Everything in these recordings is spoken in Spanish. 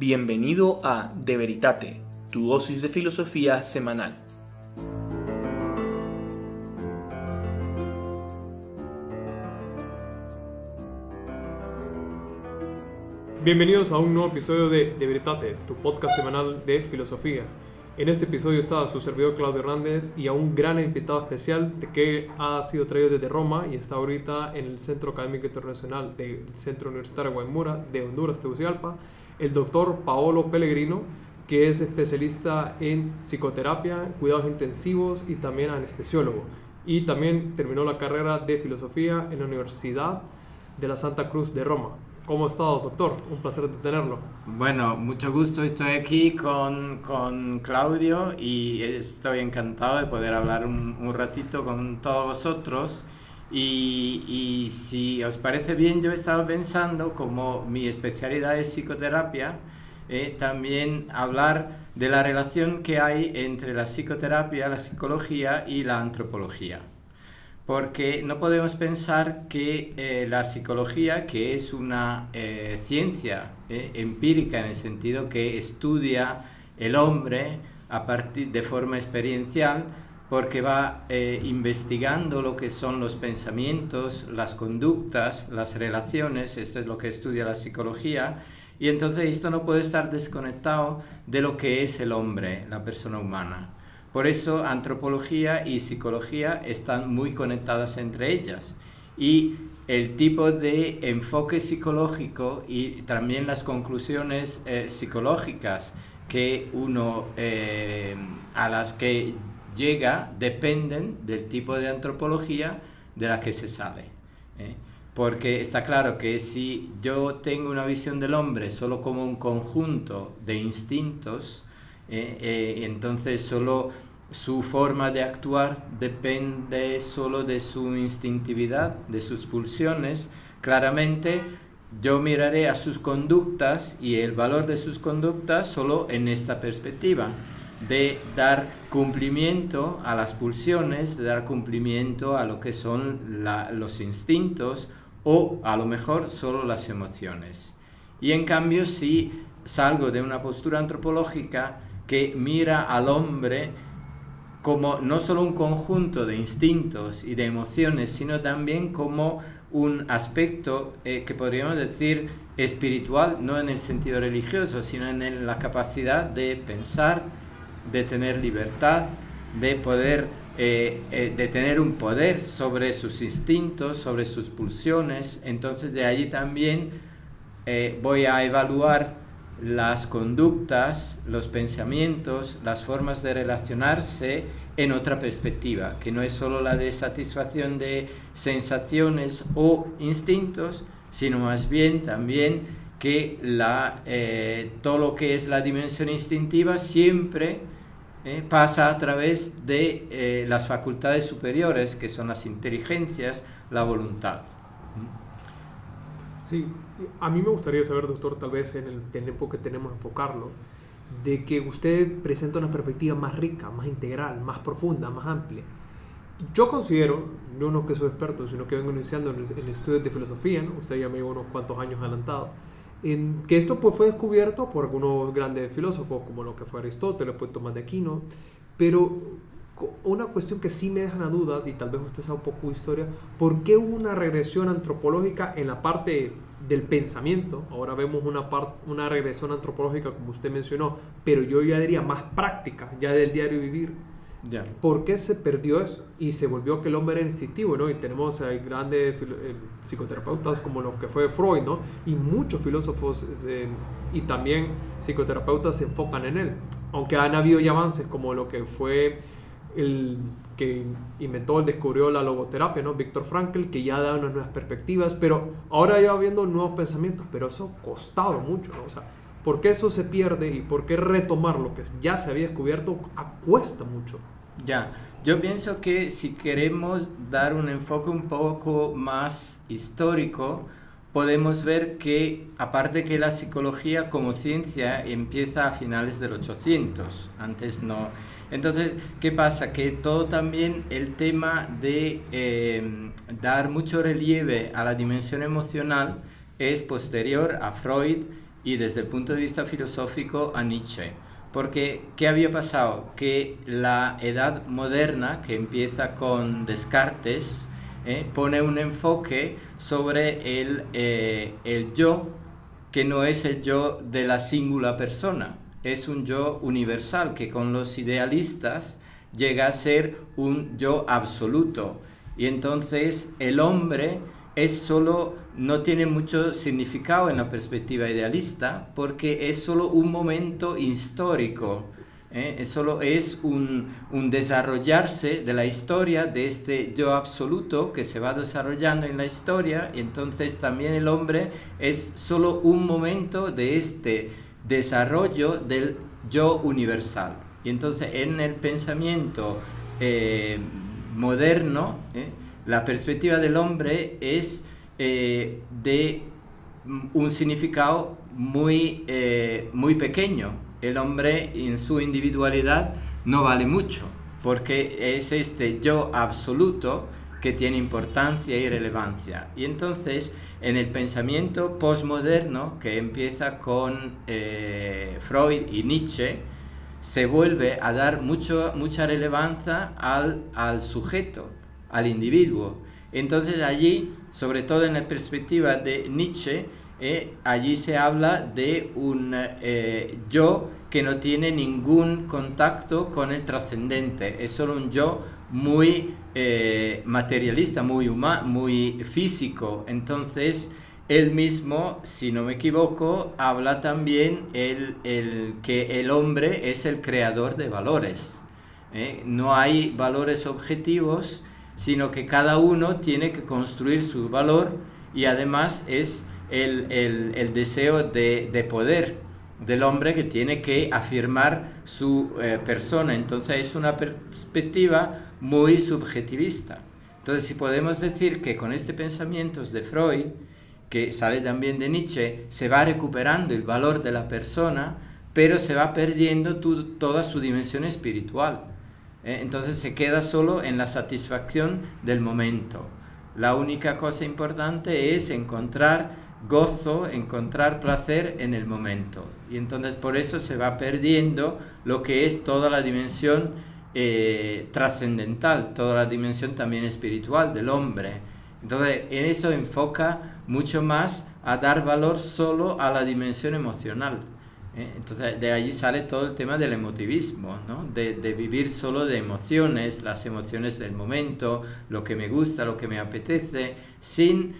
Bienvenido a De Veritate, tu dosis de filosofía semanal. Bienvenidos a un nuevo episodio de De Veritate, tu podcast semanal de filosofía. En este episodio está su servidor Claudio Hernández y a un gran invitado especial que ha sido traído desde Roma y está ahorita en el Centro Académico Internacional del Centro Universitario Guaymura de Honduras, Tegucigalpa, el doctor Paolo Pellegrino, que es especialista en psicoterapia, cuidados intensivos y también anestesiólogo. Y también terminó la carrera de filosofía en la Universidad de la Santa Cruz de Roma. ¿Cómo ha doctor? Un placer de tenerlo. Bueno, mucho gusto. Estoy aquí con, con Claudio y estoy encantado de poder hablar un, un ratito con todos vosotros. Y, y, si os parece bien, yo estaba pensando, como mi especialidad es psicoterapia, eh, también hablar de la relación que hay entre la psicoterapia, la psicología y la antropología. Porque no podemos pensar que eh, la psicología, que es una eh, ciencia eh, empírica en el sentido que estudia el hombre a partir de forma experiencial, porque va eh, investigando lo que son los pensamientos, las conductas, las relaciones, esto es lo que estudia la psicología, y entonces esto no puede estar desconectado de lo que es el hombre, la persona humana. Por eso antropología y psicología están muy conectadas entre ellas. Y el tipo de enfoque psicológico y también las conclusiones eh, psicológicas que uno eh, a las que llega dependen del tipo de antropología de la que se sale. ¿eh? Porque está claro que si yo tengo una visión del hombre solo como un conjunto de instintos, ¿eh? Eh, entonces solo su forma de actuar depende solo de su instintividad, de sus pulsiones, claramente yo miraré a sus conductas y el valor de sus conductas solo en esta perspectiva de dar cumplimiento a las pulsiones, de dar cumplimiento a lo que son los instintos o a lo mejor solo las emociones. Y en cambio si salgo de una postura antropológica que mira al hombre como no solo un conjunto de instintos y de emociones, sino también como un aspecto eh, que podríamos decir espiritual, no en el sentido religioso, sino en la capacidad de pensar, de tener libertad, de poder, eh, eh, de tener un poder sobre sus instintos, sobre sus pulsiones. Entonces de allí también eh, voy a evaluar las conductas, los pensamientos, las formas de relacionarse en otra perspectiva, que no es solo la de satisfacción de sensaciones o instintos, sino más bien también que la, todo lo que es la dimensión instintiva siempre ¿eh? pasa a través de eh, las facultades superiores, que son las inteligencias, la voluntad. Sí, a mí me gustaría saber, doctor, tal vez en el tiempo que tenemos enfocarlo, de que usted presenta una perspectiva más rica, más integral, más profunda, más amplia. Yo considero, yo no que soy experto, sino que vengo iniciando en, en estudios de filosofía, ¿no? usted ya me lleva unos cuantos años adelantado, en que esto pues, fue descubierto por algunos grandes filósofos, como lo que fue Aristóteles, pues Tomás de Aquino, pero una cuestión que sí me deja la duda, y tal vez usted sabe un poco de historia, ¿por qué hubo una regresión antropológica en la parte del pensamiento? Ahora vemos una, una regresión antropológica, como usted mencionó, pero yo ya diría más práctica, ya del diario vivir ¿Por qué se perdió eso? Y se volvió que el hombre era instintivo, ¿no? Y tenemos grandes eh, psicoterapeutas como los que fue Freud, ¿no? Y muchos filósofos eh, y también psicoterapeutas se enfocan en él. Aunque han habido ya avances como lo que fue el que inventó, descubrió la logoterapia, ¿no? Víctor Frankl, que ya da unas nuevas perspectivas, pero ahora ya viendo nuevos pensamientos, pero eso ha costado mucho, ¿no? O sea, ¿Por qué eso se pierde y por qué retomar lo que ya se había descubierto cuesta mucho? Ya, yo pienso que si queremos dar un enfoque un poco más histórico, podemos ver que aparte que la psicología como ciencia empieza a finales del 800, antes no. Entonces, ¿qué pasa? Que todo también el tema de eh, dar mucho relieve a la dimensión emocional es posterior a Freud y desde el punto de vista filosófico a Nietzsche. Porque, ¿qué había pasado? Que la edad moderna, que empieza con Descartes, ¿eh? pone un enfoque sobre el, eh, el yo, que no es el yo de la singular persona, es un yo universal, que con los idealistas llega a ser un yo absoluto. Y entonces el hombre es solo, no tiene mucho significado en la perspectiva idealista porque es solo un momento histórico, ¿eh? es solo es un, un, desarrollarse de la historia de este yo absoluto que se va desarrollando en la historia y entonces también el hombre es solo un momento de este desarrollo del yo universal. Y entonces en el pensamiento eh, moderno, ¿eh? la perspectiva del hombre es eh, de un significado muy, eh, muy pequeño. El hombre en su individualidad no vale mucho, porque es este yo absoluto que tiene importancia y relevancia. Y entonces, en el pensamiento postmoderno, que empieza con eh, Freud y Nietzsche, se vuelve a dar mucho, mucha relevancia al, al sujeto, al individuo. Entonces allí, sobre todo en la perspectiva de Nietzsche, eh, allí se habla de un eh, yo que no tiene ningún contacto con el trascendente, es solo un yo muy eh, materialista, muy humano, muy físico. Entonces, él mismo, si no me equivoco, habla también el, el que el hombre es el creador de valores. No hay valores objetivos, sino que cada uno tiene que construir su valor y además es el, el, deseo de, de, poder del hombre que tiene que afirmar su eh, persona. Entonces es una perspectiva muy subjetivista. Entonces si podemos decir que con este pensamiento de Freud, que sale también de Nietzsche, se va recuperando el valor de la persona, pero se va perdiendo toda su dimensión espiritual. ¿Eh? Entonces se queda solo en la satisfacción del momento. La única cosa importante es encontrar gozo, encontrar placer en el momento. Y entonces por eso se va perdiendo lo que es toda la dimensión eh, trascendental, toda la dimensión también espiritual del hombre. Entonces en eso enfoca mucho más a dar valor solo a la dimensión emocional. ¿Eh? Entonces de allí sale todo el tema del emotivismo, ¿no? de, vivir solo de emociones, las emociones del momento, lo que me gusta, lo que me apetece, sin,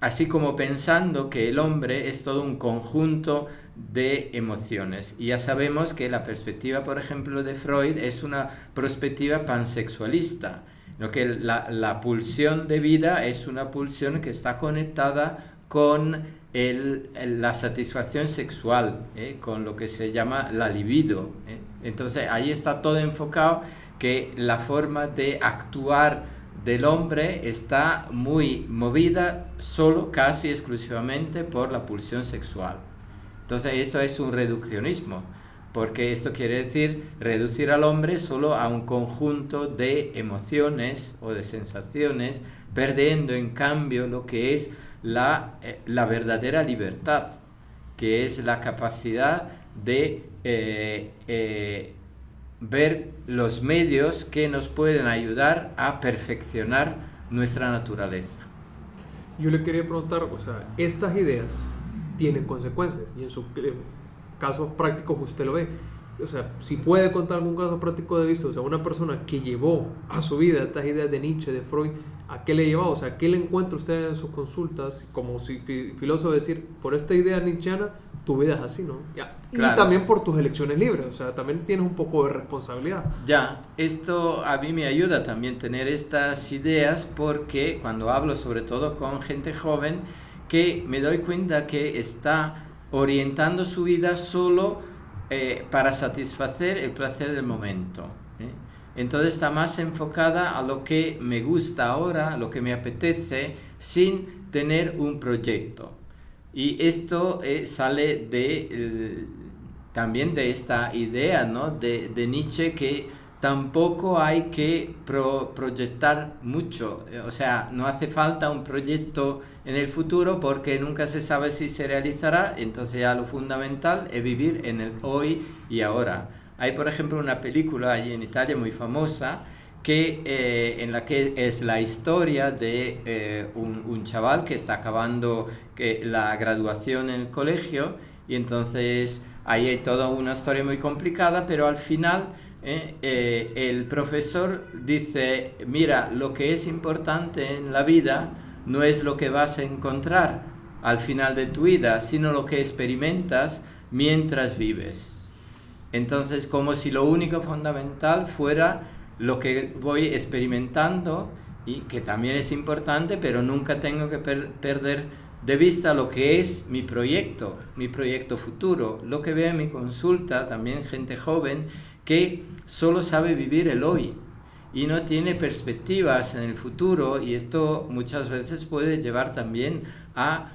así como pensando que el hombre es todo un conjunto de emociones. Y ya sabemos que la perspectiva, por ejemplo, de Freud es una perspectiva pansexualista, lo que la, la pulsión de vida es una pulsión que está conectada con el, la satisfacción sexual, ¿eh? con lo que se llama la libido. ¿eh? Entonces ahí está todo enfocado que la forma de actuar del hombre está muy movida solo, casi exclusivamente por la pulsión sexual. Entonces esto es un reduccionismo, porque esto quiere decir reducir al hombre solo a un conjunto de emociones o de sensaciones, perdiendo en cambio lo que es la, eh, la verdadera libertad, que es la capacidad de eh, eh, ver los medios que nos pueden ayudar a perfeccionar nuestra naturaleza. Yo le quería preguntar, o sea, estas ideas tienen consecuencias y en su caso práctico usted lo ve. O sea, si puede contar algún caso práctico de vista, o sea, una persona que llevó a su vida estas ideas de Nietzsche, de Freud, ¿A qué le lleva? O sea, ¿qué le encuentra usted en sus consultas? Como si filósofo decir, por esta idea nietzscheana, tu vida es así, ¿no? Ya. Y también por tus elecciones libres, o sea, también tienes un poco de responsabilidad. Ya, esto a mí me ayuda también tener estas ideas porque cuando hablo sobre todo con gente joven, que me doy cuenta que está orientando su vida solo eh, para satisfacer el placer del momento. ¿eh? Entonces está más enfocada a lo que me gusta ahora, lo que me apetece, sin tener un proyecto. Y esto eh, sale de, también de esta idea ¿no? de, de, Nietzsche que tampoco hay que proyectar mucho. Eh, o sea, no hace falta un proyecto en el futuro porque nunca se sabe si se realizará. Entonces ya lo fundamental es vivir en el hoy y ahora. Hay, por ejemplo, una película allí en Italia muy famosa que, eh, en la que es la historia de eh, un, un, chaval que está acabando que, la graduación en el colegio y entonces ahí hay toda una historia muy complicada, pero al final ¿eh? Eh, el profesor dice, mira, lo que es importante en la vida no es lo que vas a encontrar al final de tu vida, sino lo que experimentas mientras vives. Entonces, como si lo único fundamental fuera lo que voy experimentando y que también es importante, pero nunca tengo que perder de vista lo que es mi proyecto, mi proyecto futuro. Lo que veo en mi consulta, también gente joven, que solo sabe vivir el hoy y no tiene perspectivas en el futuro y esto muchas veces puede llevar también a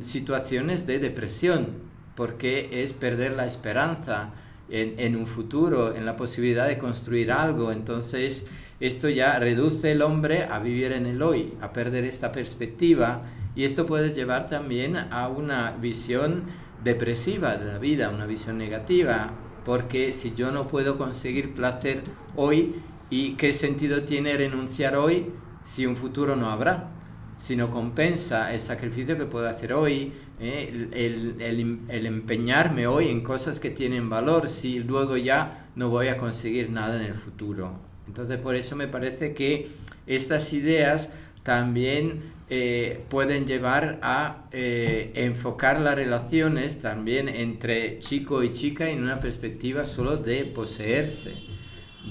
situaciones de depresión porque es perder la esperanza en, en, un futuro, en la posibilidad de construir algo. Entonces esto ya reduce el hombre a vivir en el hoy, a perder esta perspectiva y esto puede llevar también a una visión depresiva de la vida, una visión negativa, porque si yo no puedo conseguir placer hoy, ¿y qué sentido tiene renunciar hoy si un futuro no habrá? Si no compensa el sacrificio que puedo hacer hoy, eh, el, el, el, empeñarme hoy en cosas que tienen valor, si luego ya no voy a conseguir nada en el futuro. Entonces por eso me parece que estas ideas también eh, pueden llevar a eh, enfocar las relaciones también entre chico y chica en una perspectiva solo de poseerse,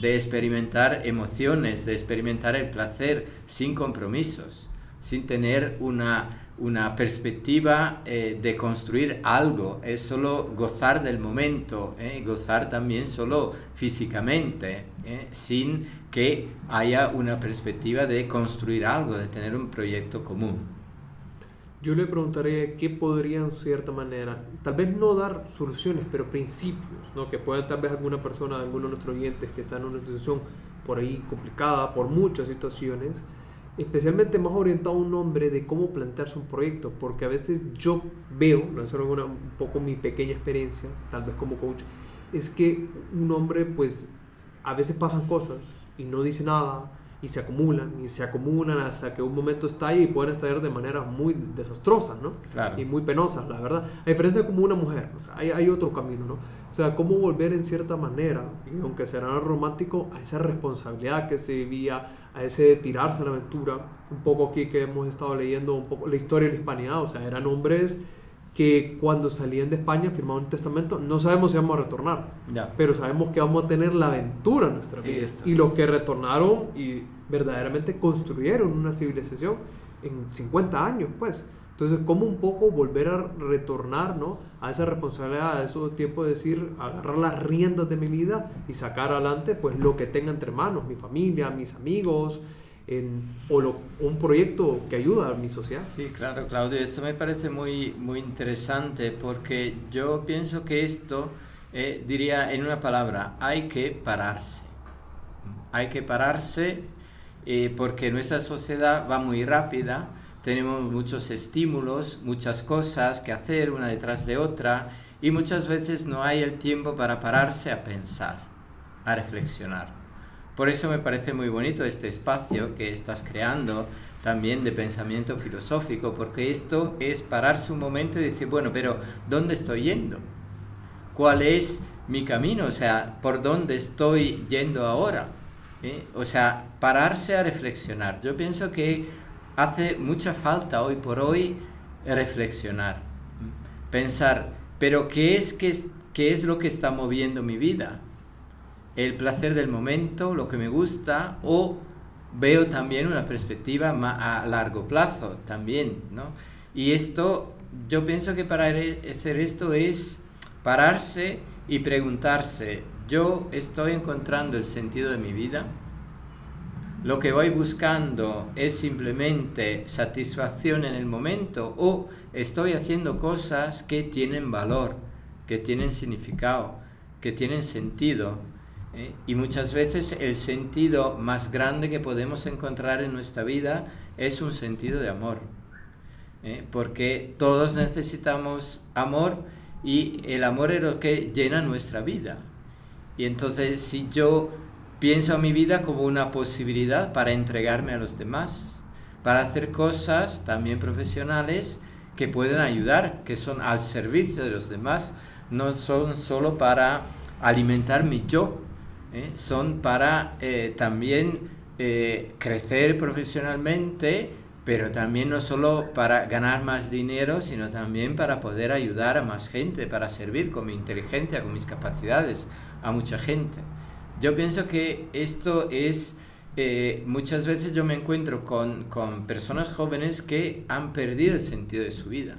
de experimentar emociones, de experimentar el placer sin compromisos, sin tener una una perspectiva eh, de construir algo, es solo gozar del momento, eh, gozar también solo físicamente, eh, sin que haya una perspectiva de construir algo, de tener un proyecto común. Yo le preguntaría qué podrían, en cierta manera, tal vez no dar soluciones, pero principios, ¿no? que puedan tal vez alguna persona, alguno de nuestros oyentes que está en una situación por ahí complicada, por muchas situaciones, especialmente más orientado a un hombre de cómo plantearse un proyecto, porque a veces yo veo, no es una, un poco mi pequeña experiencia, tal vez como coach, es que un hombre pues a veces pasan cosas y no dice nada y se acumulan y se acumulan hasta que un momento estalla y pueden estallar de manera muy desastrosas, ¿no? Y muy penosas, la verdad. A diferencia como una mujer, o sea, hay, hay otro camino, ¿no? O sea, cómo volver en cierta manera, aunque será romántico, a esa responsabilidad que se vivía, a ese tirarse a la aventura. Un poco aquí que hemos estado leyendo un poco la historia de la hispanidad, o sea, eran hombres que cuando salían de España firmaban un testamento, no sabemos si vamos a retornar, pero sabemos que vamos a tener la aventura en nuestra vida. Y los que retornaron y verdaderamente construyeron una civilización en 50 años, pues. Entonces, ¿cómo un poco volver a retornar ¿no? a esa responsabilidad, a esos tiempos de decir, agarrar las riendas de mi vida y sacar adelante pues lo que tenga entre manos, mi familia, mis amigos, en, o un proyecto que ayuda a mi sociedad? Sí, claro, Claudio, esto me parece muy, muy interesante porque yo pienso que esto, eh, diría en una palabra, hay que pararse. Hay que pararse eh, porque nuestra sociedad va muy rápida tenemos muchos estímulos, muchas cosas que hacer una detrás de otra y muchas veces no hay el tiempo para pararse a pensar, a reflexionar. Por eso me parece muy bonito este espacio que estás creando también de pensamiento filosófico, porque esto es pararse un momento y decir, bueno, pero ¿dónde estoy yendo? ¿Cuál es mi camino? O sea, ¿por dónde estoy yendo ahora? ¿Eh? O sea, pararse a reflexionar. Yo pienso que hace mucha falta hoy por hoy reflexionar, pensar, pero ¿qué es, es, qué es lo que está moviendo mi vida? ¿El placer del momento, lo que me gusta o veo también una perspectiva a largo plazo también, ¿no? Y esto, yo pienso que para hacer esto es pararse y preguntarse, ¿yo estoy encontrando el sentido de mi vida? lo que voy buscando es simplemente satisfacción en el momento o estoy haciendo cosas que tienen valor, que tienen significado, que tienen sentido. ¿Eh? Y muchas veces el sentido más grande que podemos encontrar en nuestra vida es un sentido de amor. ¿eh? Porque todos necesitamos amor y el amor es lo que llena nuestra vida. Y entonces si yo pienso a mi vida como una posibilidad para entregarme a los demás, para hacer cosas también profesionales que pueden ayudar, que son al servicio de los demás, no son solo para alimentar mi yo, ¿eh? son para eh, también eh, crecer profesionalmente, pero también no solo para ganar más dinero, sino también para poder ayudar a más gente, para servir con mi inteligencia, con mis capacidades a mucha gente. Yo pienso que esto es, muchas veces yo me encuentro con, con personas jóvenes que han perdido el sentido de su vida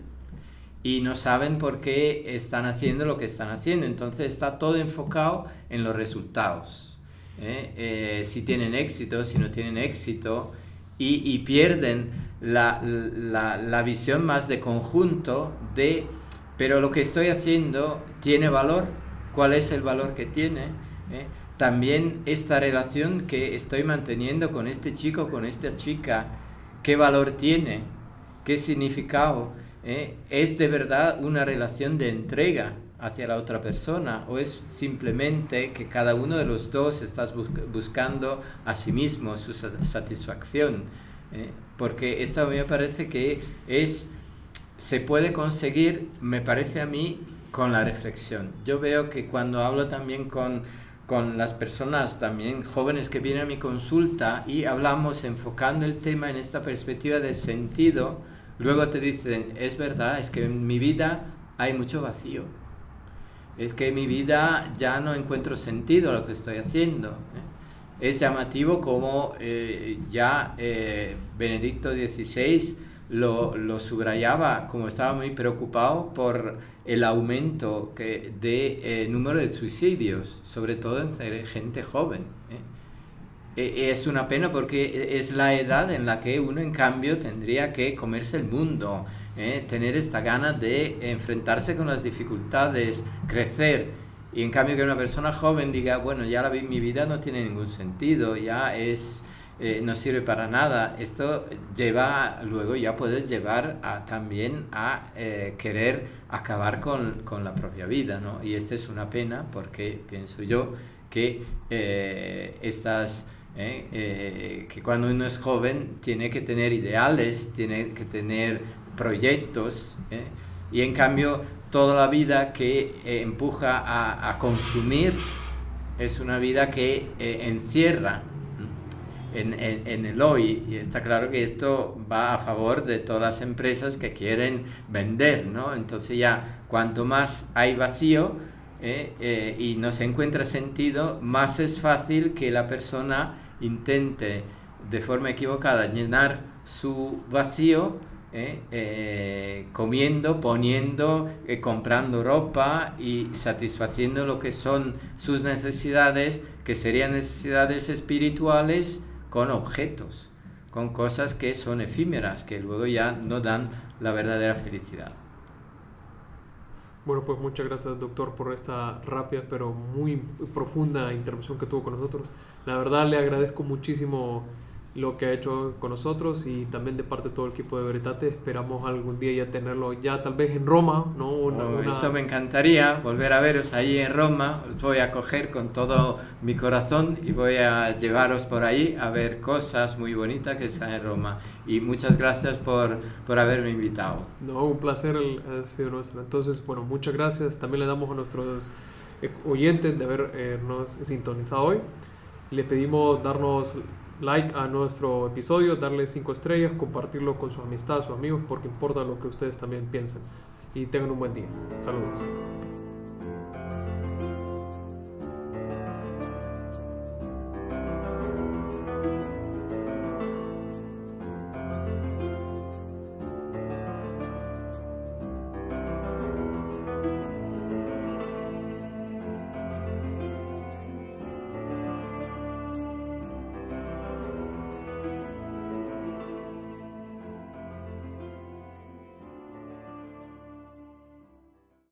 y no saben por qué están haciendo lo que están haciendo. Entonces está todo enfocado en los resultados. ¿eh? Eh, si tienen éxito, si no tienen éxito, y, y pierden la, la, la, visión más de conjunto de, pero lo que estoy haciendo tiene valor, cuál es el valor que tiene. ¿eh? También esta relación que estoy manteniendo con este chico, con esta chica, qué valor tiene, qué significado ¿eh? ¿Es de verdad una relación de entrega hacia la otra persona o es simplemente que cada uno de los dos está buscando a sí mismo su satisfacción? ¿eh? Porque esto me parece que es, se puede conseguir, me parece a mí, con la reflexión. Yo veo que cuando hablo también con, con las personas también jóvenes que vienen a mi consulta y hablamos enfocando el tema en esta perspectiva de sentido, Luego te dicen, es verdad, es que en mi vida hay mucho vacío. Es que en mi vida ya no encuentro sentido a lo que estoy haciendo. ¿eh? Es llamativo como eh, ya eh, Benedicto XVI lo, lo, subrayaba, como estaba muy preocupado por el aumento que, de número de suicidios, sobre todo entre gente joven. E, es una pena porque es la edad en la que uno en cambio tendría que comerse el mundo, ¿eh? tener esta gana de enfrentarse con las dificultades, crecer. Y en cambio que una persona joven diga, bueno, ya la, mi vida no tiene ningún sentido, ya es, eh, no sirve para nada. Esto lleva, luego ya puedes llevar a, también a eh, querer acabar con, con, la propia vida, ¿no? Y esta es una pena porque pienso yo que estas ¿eh? Eh, que cuando uno es joven tiene que tener ideales, tiene que tener proyectos, ¿eh? y en cambio toda la vida que empuja a, a, consumir es una vida que encierra en, en, en, el hoy, y está claro que esto va a favor de todas las empresas que quieren vender, ¿no? Entonces ya cuanto más hay vacío, y no se encuentra sentido, más es fácil que la persona intente de forma equivocada llenar su vacío eh, eh, comiendo, poniendo, eh, comprando ropa y satisfaciendo lo que son sus necesidades, que serían necesidades espirituales, con objetos, con cosas que son efímeras, que luego ya no dan la verdadera felicidad. Bueno, pues muchas gracias doctor por esta rápida pero muy profunda intervención que tuvo con nosotros. La verdad le agradezco muchísimo lo que ha hecho con nosotros y también de parte de todo el equipo de Veritate. Esperamos algún día ya tenerlo ya tal vez en Roma, ¿no? Una, Esto me encantaría, volver a veros ahí en Roma. Os voy a coger con todo mi corazón y voy a llevaros por ahí a ver cosas muy bonitas que están en Roma. Y muchas gracias por, por haberme invitado. No, un placer ha sido nuestro. Entonces, bueno, muchas gracias. También le damos a nuestros oyentes de habernos sintonizado hoy. Le pedimos darnos like a nuestro episodio, darle 5 estrellas, compartirlo con sus amistades, sus amigos, porque importa lo que ustedes también piensen. Y tengan un buen día. Saludos.